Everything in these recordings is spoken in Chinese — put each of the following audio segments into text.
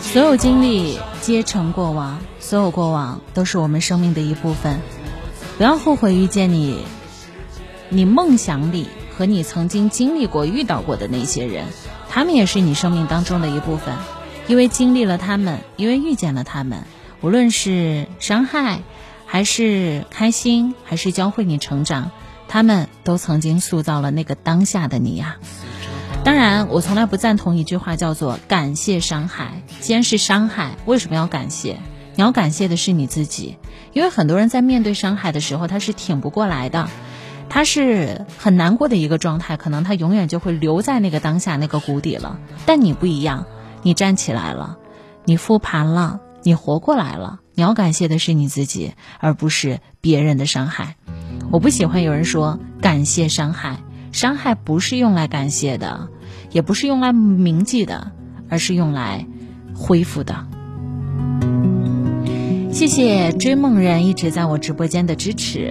所有经历皆成过往，所有过往都是我们生命的一部分。不要后悔遇见你，你梦想里和你曾经经历过、遇到过的那些人，他们也是你生命当中的一部分。因为经历了他们，因为遇见了他们，无论是伤害，还是开心，还是教会你成长，他们都曾经塑造了那个当下的你呀。我从来不赞同一句话，叫做“感谢伤害”。既然是伤害，为什么要感谢？你要感谢的是你自己，因为很多人在面对伤害的时候，他是挺不过来的，他是很难过的一个状态，可能他永远就会留在那个当下那个谷底了。但你不一样。你站起来了，你复盘了，你活过来了。你要感谢的是你自己，而不是别人的伤害。我不喜欢有人说感谢伤害，伤害不是用来感谢的，也不是用来铭记的，而是用来恢复的。谢谢追梦人一直在我直播间的支持。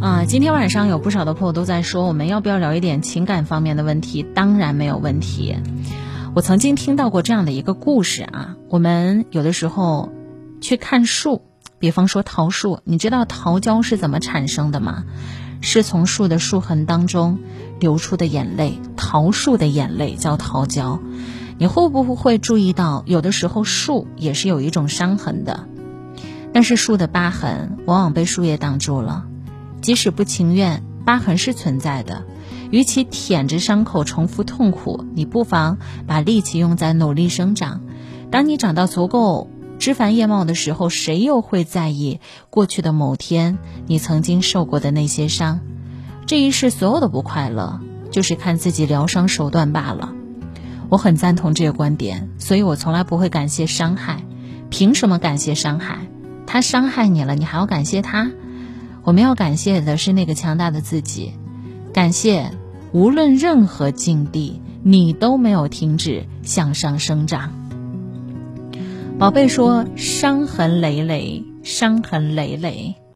啊，今天晚上有不少的朋友都在说，我们要不要聊一点情感方面的问题？当然没有问题。我曾经听到过这样的一个故事啊，我们有的时候去看树，比方说桃树，你知道桃胶是怎么产生的吗？是从树的树痕当中流出的眼泪，桃树的眼泪叫桃胶。你会不会注意到，有的时候树也是有一种伤痕的，但是树的疤痕往往被树叶挡住了。即使不情愿，疤痕是存在的。与其舔着伤口重复痛苦，你不妨把力气用在努力生长。当你长到足够枝繁叶茂的时候，谁又会在意过去的某天你曾经受过的那些伤？这一世所有的不快乐，就是看自己疗伤手段罢了。我很赞同这个观点，所以我从来不会感谢伤害。凭什么感谢伤害？他伤害你了，你还要感谢他？我们要感谢的是那个强大的自己，感谢无论任何境地，你都没有停止向上生长。宝贝说：“伤痕累累，伤痕累累。”